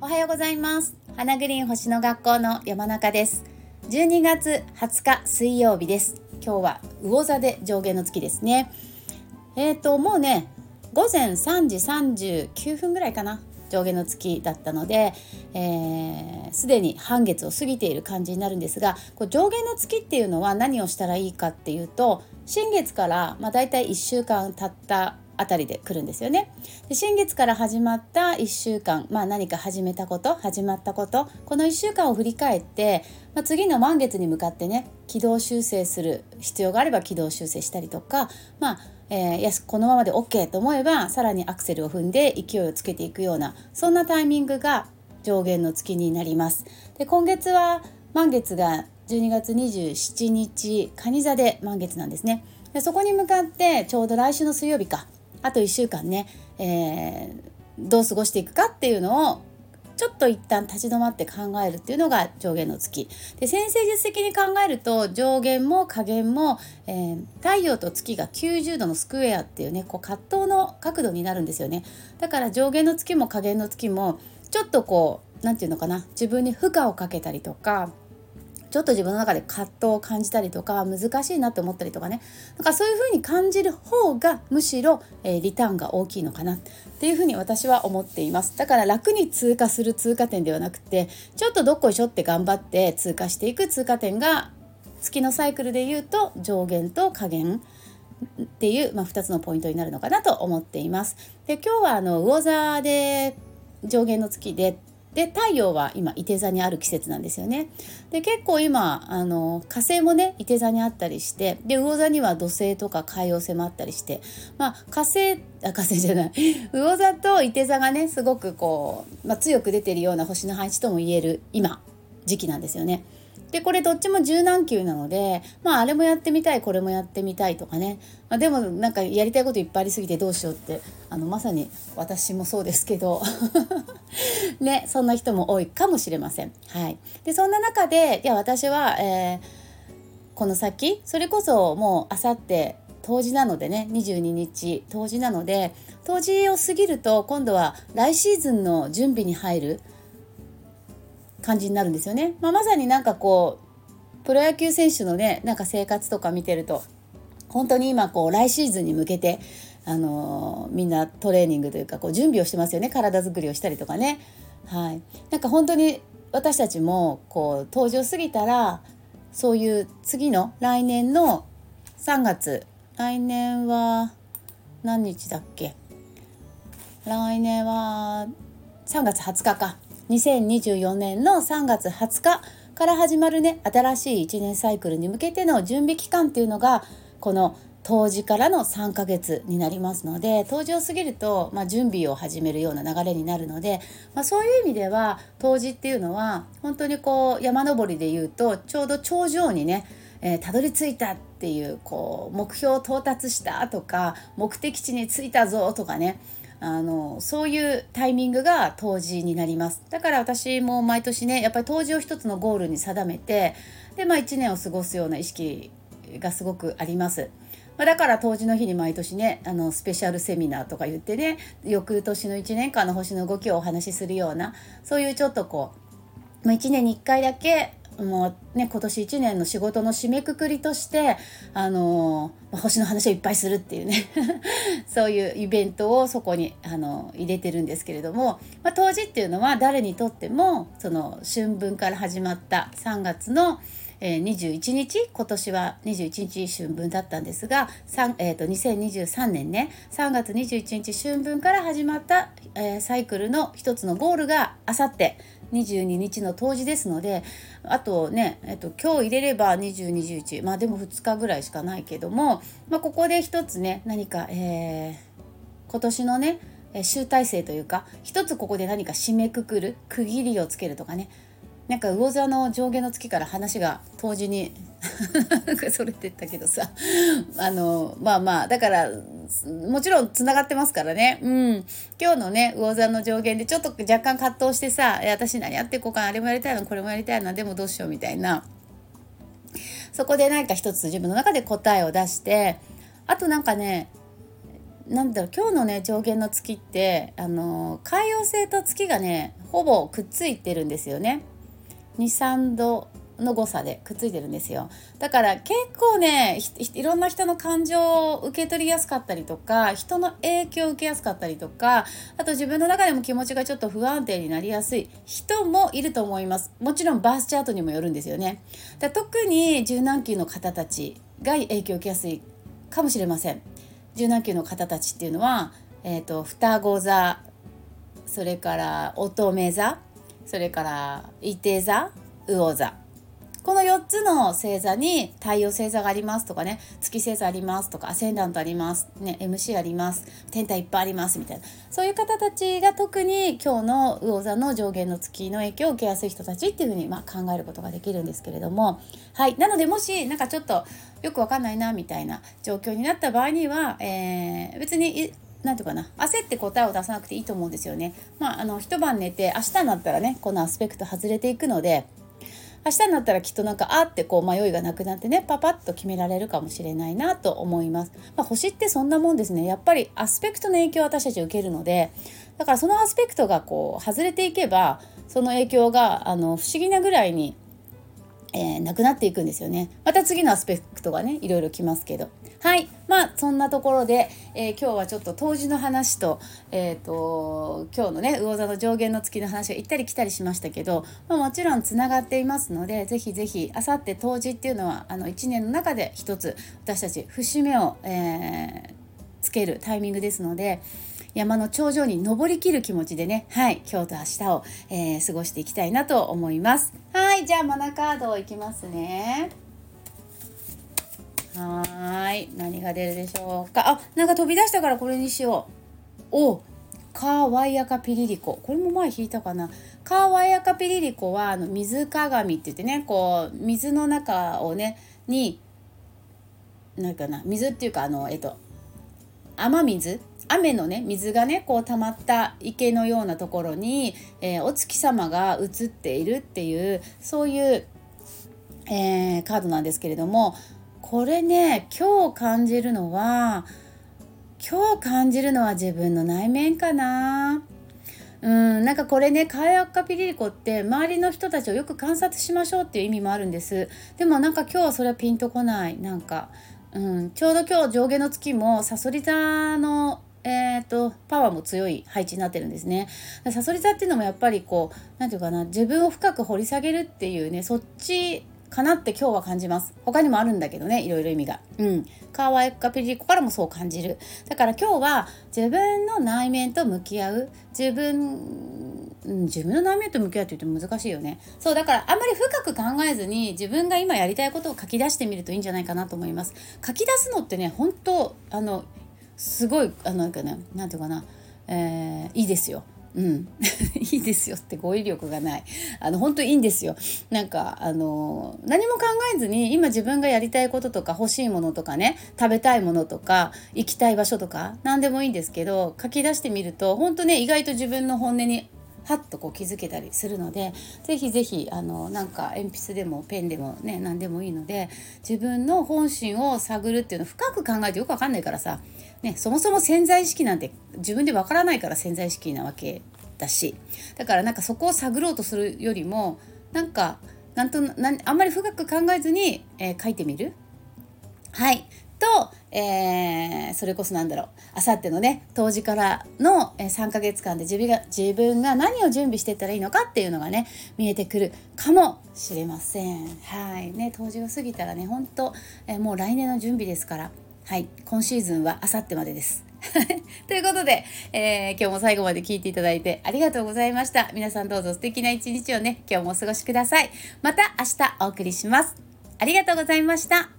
おはようございます。花グリーン星の学校の山中です。12月20日水曜日です。今日は魚座で上限の月ですね。えーともうね午前3時39分ぐらいかな。上下の月だったので、す、えー、に半月を過ぎている感じになるんですがこう上下の月っていうのは何をしたらいいかっていうと新月から、まあ、大体1週間経ったあたりで来るんですよね。で新月から始まった1週間、まあ、何か始めたこと始まったことこの1週間を振り返って、まあ、次の満月に向かってね軌道修正する必要があれば軌道修正したりとかまあえー、やこのままで OK と思えばさらにアクセルを踏んで勢いをつけていくようなそんなタイミングが上限の月になります。で今月は満月が12月27日蟹座で満月なんですね。でそこに向かってちょうど来週の水曜日かあと1週間ね、えー、どう過ごしていくかっていうのをちょっと一旦立ち止まって考えるっていうのが上限の月。で先生術的に考えると上限も下限も、えー、太陽と月が90度のスクエアっていうねこう葛藤の角度になるんですよね。だから上限の月も下限の月もちょっとこう何て言うのかな自分に負荷をかけたりとかちょっと自分の中で葛藤を感じたりとか難しいなって思ったりとかね。だかそういうふうに感じる方がむしろ、えー、リターンが大きいのかな。っていうふうに私は思っています。だから楽に通過する通過点ではなくてちょっとどっこいしょって頑張って通過していく通過点が月のサイクルで言うと上限と下限っていう、まあ、2つのポイントになるのかなと思っています。で今日はあの魚座で上限の月でで太陽は今伊手座にある季節なんですよね。で結構今あの火星もね伊手座にあったりしてで魚座には土星とか海王星もあったりしてまあ火星あ火星じゃない 魚座と伊手座がねすごくこう、まあ、強く出てるような星の配置とも言える今時期なんですよね。でこれどっちも柔軟球なのでまああれもやってみたいこれもやってみたいとかね、まあ、でもなんかやりたいこといっぱいありすぎてどうしようってあのまさに私もそうですけど。ねそんな人も多いかもしれません。はい、でそんな中でいや私は、えー、この先それこそもうあさって冬至なのでね22日冬至なので冬至を過ぎると今度は来シーズンの準備に入る感じになるんですよね。まあ、まさになんかこうプロ野球選手のねなんか生活とか見てると本当に今こう来シーズンに向けてあのー、みんなトレーニングというかこう準備をしてますよね体作りをしたりとかね。はい、なんか本当に私たちもこう登場過ぎたらそういう次の来年の3月来年は何日だっけ？来年は3月20日か2024年の3月20日から始まるね新しい1年サイクルに向けての準備期間っていうのがこの冬至からの3ヶ月になりますので冬至を過ぎると、まあ、準備を始めるような流れになるので、まあ、そういう意味では冬至っていうのは本当にこう山登りでいうとちょうど頂上にねえー、たどり着いたっていうこう目標到達したとか目的地に着いたぞとかねあのそういうタイミングが冬至になりますだから私も毎年ねやっぱり冬至を一つのゴールに定めてで、まあ、1年を過ごすような意識がすごくあります。まあ、だから冬至の日に毎年ねあのスペシャルセミナーとか言ってね翌年の1年間の星の動きをお話しするようなそういうちょっとこう、まあ、1年に1回だけもうね今年1年の仕事の締めくくりとしてあの星の話をいっぱいするっていうね。そういうイベントをそこにあの入れてるんですけれども、まあ、冬至っていうのは誰にとってもその春分から始まった3月のえー、21日今年は21日春分だったんですが、えーと、2023年ね3月21日春分から始まった、えー、サイクルの一つのゴールがあさって22日の冬至ですのであとね、えっと、今日入れれば2021まあでも2日ぐらいしかないけども、まあ、ここで一つね何か、えー、今年のね集大成というか一つここで何か締めくくる区切りをつけるとかねなんか魚座の上下の月から話が当時になんかそれって言ったけどさあのまあまあだからもちろんつながってますからね。うん。今日のね魚座の上限でちょっと若干葛藤してさ「私何やっていこうかなあれもやりたいなこれもやりたいなでもどうしよう」みたいな。そこで何か一つ自分の中で答えを出してあとなんかねなんだろう今日のね上限の月ってあの海洋星と月がねほぼくっついてるんですよね。23度の誤差でくっついてるんですよ。だから結構ねいろんな人の感情を受け取りやすかったりとか人の影響を受けやすかったりとかあと自分の中でも気持ちがちょっと不安定になりやすい人もいると思います。もちろんバースチャートにもよるんですよね。だ特に柔軟球の方たちが影響を受けやすいかもしれません。柔軟球の方たちっていうのは、えーと、双子座それから乙女座それから伊手座魚座。この4つの星座に太陽星座がありますとかね月星座ありますとかアセンダントあります、ね、MC あります天体いっぱいありますみたいな。そういう方たちが特に今日の魚座の上限の月の影響を受けやすい人たちっていうふうにま考えることができるんですけれども。はい。なのでもしなんかちょっとよくわかんないなみたいな状況になった場合には、えー、別になんていうかな焦って答えを出さなくていいと思うんですよね。まあ、あの一晩寝て明日になったらねこのアスペクト外れていくので明日になったらきっとなんかあってこう迷いがなくなってねパパッと決められるかもしれないなと思います、まあ、星ってそんなもんですねやっぱりアスペクトの影響を私たち受けるのでだからそのアスペクトがこう外れていけばその影響があの不思議なぐらいにえー、なくなっていくんですよね。また次のアスペクトがねいろいろきますけど。はいまあそんなところで、えー、今日はちょっと冬至の話と,、えーと、今日のね魚座の上限の月の話が行ったり来たりしましたけど、まあ、もちろんつながっていますのでぜひぜひあさって冬至っていうのはあの1年の中で一つ私たち節目を、えー、つけるタイミングですので。山の頂上に登りきる気持ちでね、はい、今日と明日を、えー、過ごしていきたいなと思います。はい、じゃあマナカードいきますね。はい、何が出るでしょうか？あ、なんか飛び出したからこれにしよう。お、カーワイアカピリリコ。これも前引いたかな。カーワイアカピリリコはあの水鏡って言ってね、こう水の中をねになんかな水っていうかあのえっと雨水？雨のね水がねこう溜まった池のようなところに、えー、お月様が映っているっていうそういう、えー、カードなんですけれどもこれね今日感じるのは今日感じるのは自分の内面かな。うん、なんかこれねカヤッカピリリコって周りの人たちをよく観察しましょうっていう意味もあるんですでもなんか今日はそれはピンとこないなんか、うん、ちょうど今日上下の月もさそり座のえーと、パワーも強い配置になってるんですね。さそり座っていうのもやっぱりこう何て言うかな自分を深く掘り下げるっていうねそっちかなって今日は感じます。他にもあるんだけどねいろいろ意味が。うん。カワイカピリコからもそう感じる。だから今日は自分の内面と向き合う自分うん、自分の内面と向き合うって言って難しいよね。そうだからあんまり深く考えずに自分が今やりたいことを書き出してみるといいんじゃないかなと思います。書き出すのってね本当あのすごいあのなんかねなんていうかな、えー、いいですよ。うん、いいですよって語彙力がない。あの本当いいんですよ。なんかあの何も考えずに今自分がやりたいこととか欲しいものとかね食べたいものとか行きたい場所とか何でもいいんですけど書き出してみると本当ね意外と自分の本音にはっとこう気づけたりするのでぜひぜひあのなんか鉛筆でもペンでもね何でもいいので自分の本心を探るっていうの深く考えてよくわかんないからさ。ね、そもそも潜在意識なんて自分でわからないから潜在意識なわけだしだからなんかそこを探ろうとするよりもなんかなんとなあんまり深く考えずに、えー、書いてみる。はいと、えー、それこそなんだろうあさってのね当時からの3ヶ月間で自分が自分が何を準備していったらいいのかっていうのがね見えてくるかもしれません。はいね当時が過ぎたらね本当、えー、もう来年の準備ですからはい今シーズンはあさってまでです。ということで、えー、今日も最後まで聞いていただいてありがとうございました。皆さんどうぞ素敵な一日をね今日もお過ごしください。また明日お送りします。ありがとうございました。